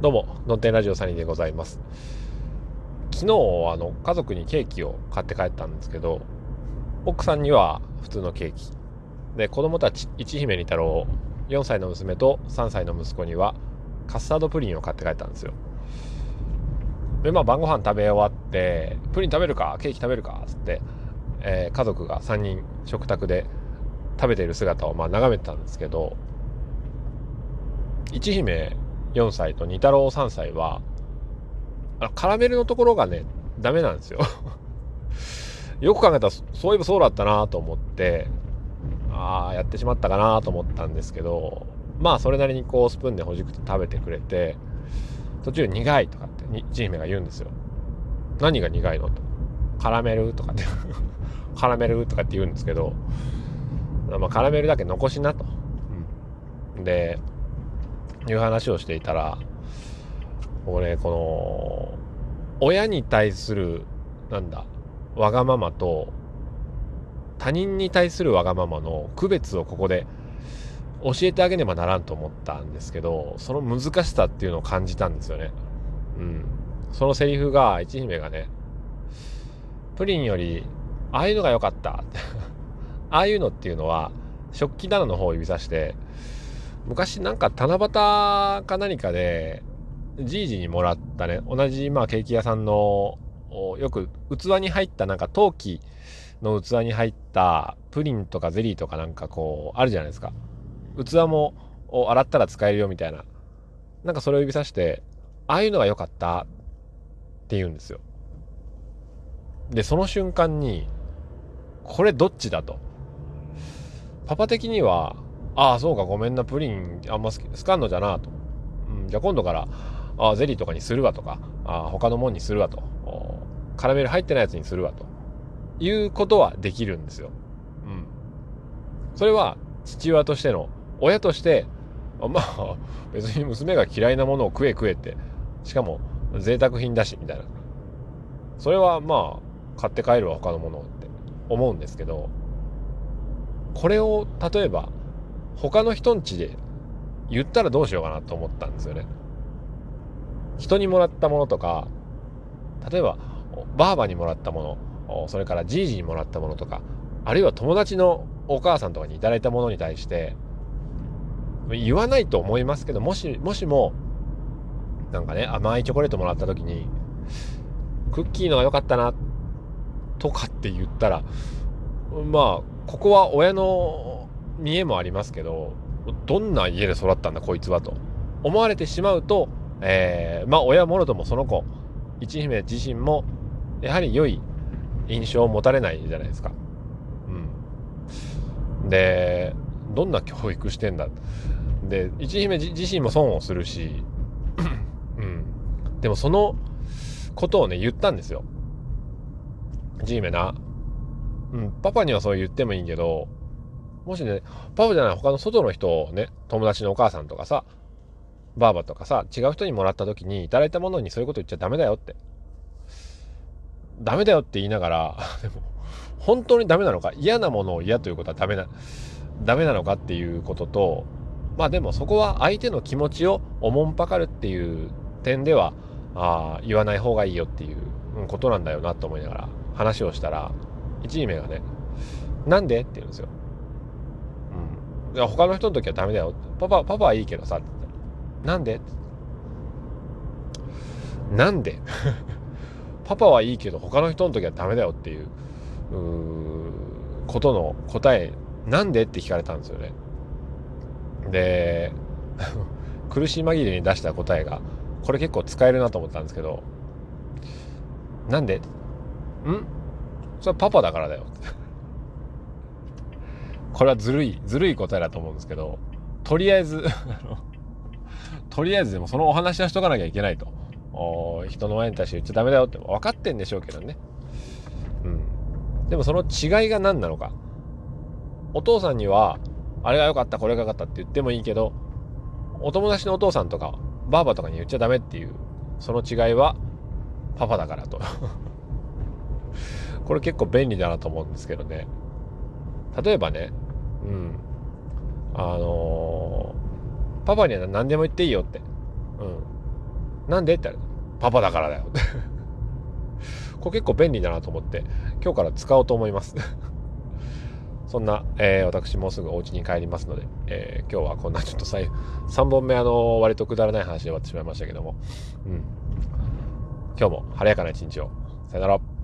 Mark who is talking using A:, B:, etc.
A: どうも、のんてんラジオサニーでございます。昨日、あの、家族にケーキを買って帰ったんですけど、奥さんには普通のケーキ。で、子供たち、一姫二太郎、4歳の娘と3歳の息子には、カスタードプリンを買って帰ったんですよ。で、まあ、晩ご飯食べ終わって、プリン食べるか？ケーキ食べるか？つって、えー、家族が3人食卓で食べている姿をまあ眺めてたんですけど、一姫4歳と二太郎3歳は、あのカラメルのところがね、ダメなんですよ よく考えたら、そういえばそうだったなと思って、ああ、やってしまったかなと思ったんですけど、まあ、それなりにこう、スプーンでほじくって食べてくれて、途中苦いとかって、ち姫が言うんですよ。何が苦いのと。カラメルとかって カラメルとかって言うんですけど、まあ、カラメルだけ残しなと。うん、で、いう話をしていたら僕ねこの親に対するなんだわがままと他人に対するわがままの区別をここで教えてあげねばならんと思ったんですけどその難しさっていうのを感じたんですよね。うん、そのセリフが一姫がねプリンよりああいうのが良かった ああいうのっていうのは食器棚の方を指さして昔なんか七夕か何かで、じいじにもらったね、同じまあケーキ屋さんの、よく器に入ったなんか陶器の器に入ったプリンとかゼリーとかなんかこう、あるじゃないですか。器も洗ったら使えるよみたいな。なんかそれを指さして、ああいうのが良かったって言うんですよ。で、その瞬間に、これどっちだと。パパ的には、ああ、そうか、ごめんな、プリンあんま好かんのじゃなと。うん、じゃあ今度から、あゼリーとかにするわとか、あ他のもんにするわと。カラメル入ってないやつにするわと。いうことはできるんですよ。うん。それは父親としての、親として、まあ、別に娘が嫌いなものを食え食えって、しかも贅沢品だし、みたいな。それはまあ、買って帰るわ、他のものをって思うんですけど、これを例えば他の人んちで言ったらどうしようかなと思ったんですよね。人にもらったものとか、例えば、ばあばにもらったもの、それからじいじにもらったものとか、あるいは友達のお母さんとかにいただいたものに対して、言わないと思いますけど、もし、もしも、なんかね、甘いチョコレートもらった時に、クッキーのが良かったな、とかって言ったら、まあ、ここは親の見えもありますけどどんな家で育ったんだこいつはと。思われてしまうと、えー、まあ親もろともその子一姫自身もやはり良い印象を持たれないじゃないですか。うん、でどんな教育してんだ。で一姫自身も損をするし、うん、でもそのことをね言ったんですよ。じいめな、うん、パパにはそう言ってもいいけどもしね、パパじゃない他の外の人をね、友達のお母さんとかさ、ばあばとかさ、違う人にもらった時に、いただいたものにそういうこと言っちゃダメだよって。ダメだよって言いながら、でも、本当にダメなのか、嫌なものを嫌ということはダメな、ダメなのかっていうことと、まあでもそこは相手の気持ちをおもんぱかるっていう点では、あ言わない方がいいよっていうことなんだよなと思いながら話をしたら、一位目がね、なんで？って言うんですよ。いや他の人の時はダメだよ。パパパパはいいけどさ。って言ったらなんで？なんで？パパはいいけど他の人の時はダメだよっていうことの答えなんでって聞かれたんですよね。で 苦し紛れに出した答えがこれ結構使えるなと思ったんですけどなんで？ん？それはパパだからだよこれはずるい、ずるい答えだと思うんですけど、とりあえず とりあえずでもそのお話はしとかなきゃいけないと。人の前に対して言っちゃダメだよって分かってんでしょうけどね。うん。でもその違いが何なのか。お父さんには、あれが良かった、これが良かったって言ってもいいけど、お友達のお父さんとか、ばあばとかに言っちゃダメっていう、その違いは、パパだからと これ結構便利だなと思うんですけどね。例えばね、うん。あのー、パパには何でも言っていいよって。うん。なんでって言ったら、パパだからだよ。これ結構便利だなと思って、今日から使おうと思います。そんな、えー、私もうすぐお家に帰りますので、えー、今日はこんなちょっと3本目あの割とくだらない話で終わってしまいましたけども、うん。今日も晴れやかな一日を。さよなら。